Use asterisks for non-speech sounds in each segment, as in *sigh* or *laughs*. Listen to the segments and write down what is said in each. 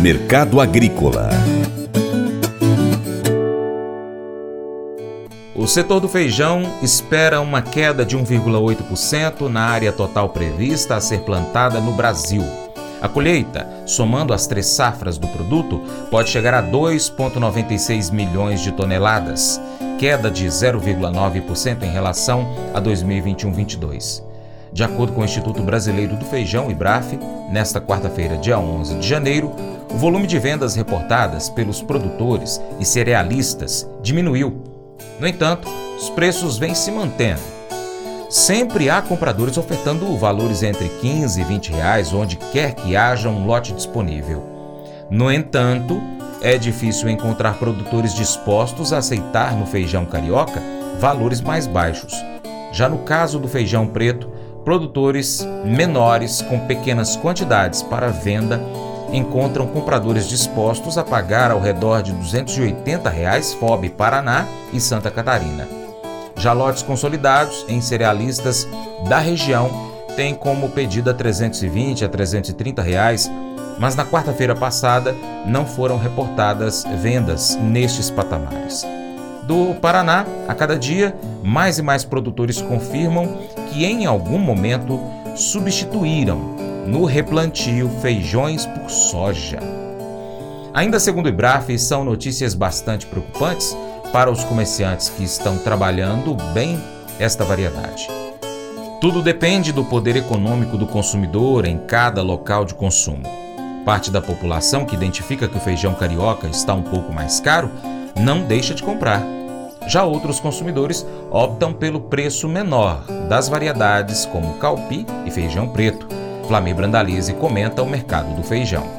Mercado Agrícola O setor do feijão espera uma queda de 1,8% na área total prevista a ser plantada no Brasil. A colheita, somando as três safras do produto, pode chegar a 2,96 milhões de toneladas, queda de 0,9% em relação a 2021-22. De acordo com o Instituto Brasileiro do Feijão, IBRAF, nesta quarta-feira, dia 11 de janeiro, o volume de vendas reportadas pelos produtores e cerealistas diminuiu. No entanto, os preços vêm se mantendo. Sempre há compradores ofertando valores entre 15 e 20 reais onde quer que haja um lote disponível. No entanto, é difícil encontrar produtores dispostos a aceitar no feijão carioca valores mais baixos. Já no caso do feijão preto, produtores menores com pequenas quantidades para venda encontram compradores dispostos a pagar ao redor de 280 reais FOB Paraná e Santa Catarina. Já lotes consolidados em cerealistas da região têm como pedida 320 a 330 reais, mas na quarta-feira passada não foram reportadas vendas nestes patamares. Do Paraná, a cada dia, mais e mais produtores confirmam que em algum momento substituíram no replantio feijões por soja. Ainda segundo o IBRAF, são notícias bastante preocupantes para os comerciantes que estão trabalhando bem esta variedade. Tudo depende do poder econômico do consumidor em cada local de consumo. Parte da população que identifica que o feijão carioca está um pouco mais caro não deixa de comprar. Já outros consumidores optam pelo preço menor das variedades como calpi e feijão preto Flamir Brandalize comenta o mercado do feijão.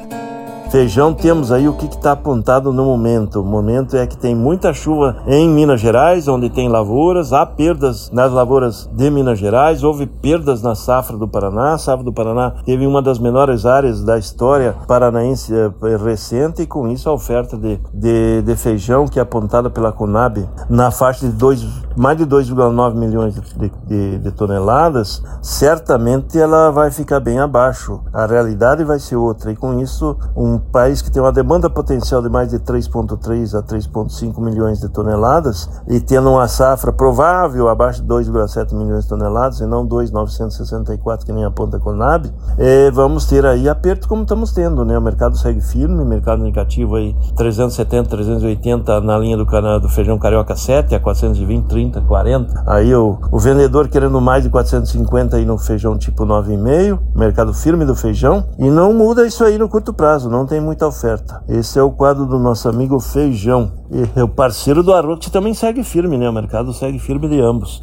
Feijão temos aí o que está apontado no momento. O momento é que tem muita chuva em Minas Gerais, onde tem lavouras, há perdas nas lavouras de Minas Gerais, houve perdas na safra do Paraná. A safra do Paraná teve uma das menores áreas da história paranaense eh, recente, e com isso a oferta de, de, de feijão, que é apontada pela Conab, na faixa de dois, mais de 2,9 milhões de, de, de toneladas, certamente ela vai ficar bem abaixo. A realidade vai ser outra, e com isso um país que tem uma demanda potencial de mais de 3,3 a 3,5 milhões de toneladas e tendo uma safra provável abaixo de 2,7 milhões de toneladas e não 2,964 que nem aponta a Conab, é, vamos ter aí aperto como estamos tendo, né? O mercado segue firme, mercado negativo aí 370, 380 na linha do do feijão carioca 7 a 420, 30, 40. Aí o, o vendedor querendo mais de 450 aí no feijão tipo 9,5, mercado firme do feijão e não muda isso aí no curto prazo, não tem muita oferta. Esse é o quadro do nosso amigo Feijão. E o parceiro do Arroz também segue firme, né? O mercado segue firme de ambos.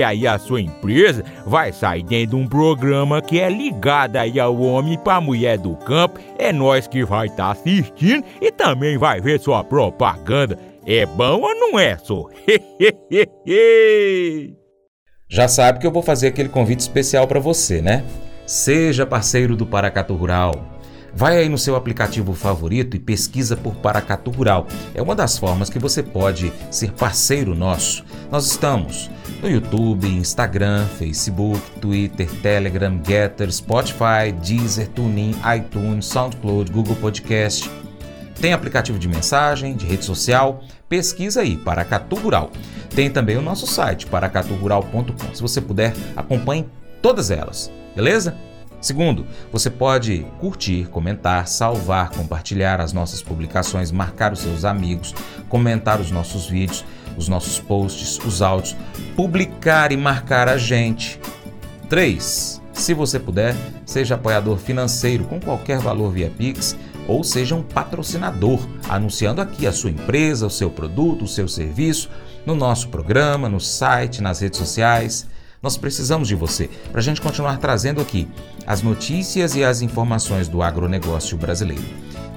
porque aí a sua empresa vai sair dentro de um programa que é ligado aí ao homem para mulher do campo. É nós que vai estar tá assistindo e também vai ver sua propaganda. É bom ou não é, só? *laughs* Já sabe que eu vou fazer aquele convite especial para você, né? Seja parceiro do Paracatu Rural. Vai aí no seu aplicativo favorito e pesquisa por Paracatu Rural. É uma das formas que você pode ser parceiro nosso. Nós estamos no YouTube, Instagram, Facebook, Twitter, Telegram, Getter, Spotify, Deezer, TuneIn, iTunes, SoundCloud, Google Podcast. Tem aplicativo de mensagem, de rede social. Pesquisa aí, Paracatu Rural. Tem também o nosso site, paracaturural.com. Se você puder, acompanhe todas elas, beleza? Segundo, você pode curtir, comentar, salvar, compartilhar as nossas publicações, marcar os seus amigos, comentar os nossos vídeos, os nossos posts, os áudios, publicar e marcar a gente. 3. Se você puder, seja apoiador financeiro com qualquer valor via Pix ou seja um patrocinador, anunciando aqui a sua empresa, o seu produto, o seu serviço no nosso programa, no site, nas redes sociais. Nós precisamos de você para a gente continuar trazendo aqui as notícias e as informações do agronegócio brasileiro.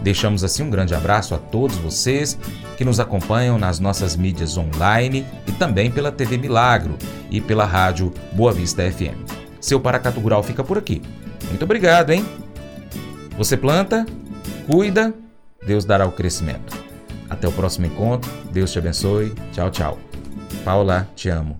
Deixamos assim um grande abraço a todos vocês que nos acompanham nas nossas mídias online e também pela TV Milagro e pela rádio Boa Vista FM. Seu Paracatu Rural fica por aqui. Muito obrigado, hein? Você planta, cuida, Deus dará o crescimento. Até o próximo encontro. Deus te abençoe. Tchau, tchau. Paula, te amo.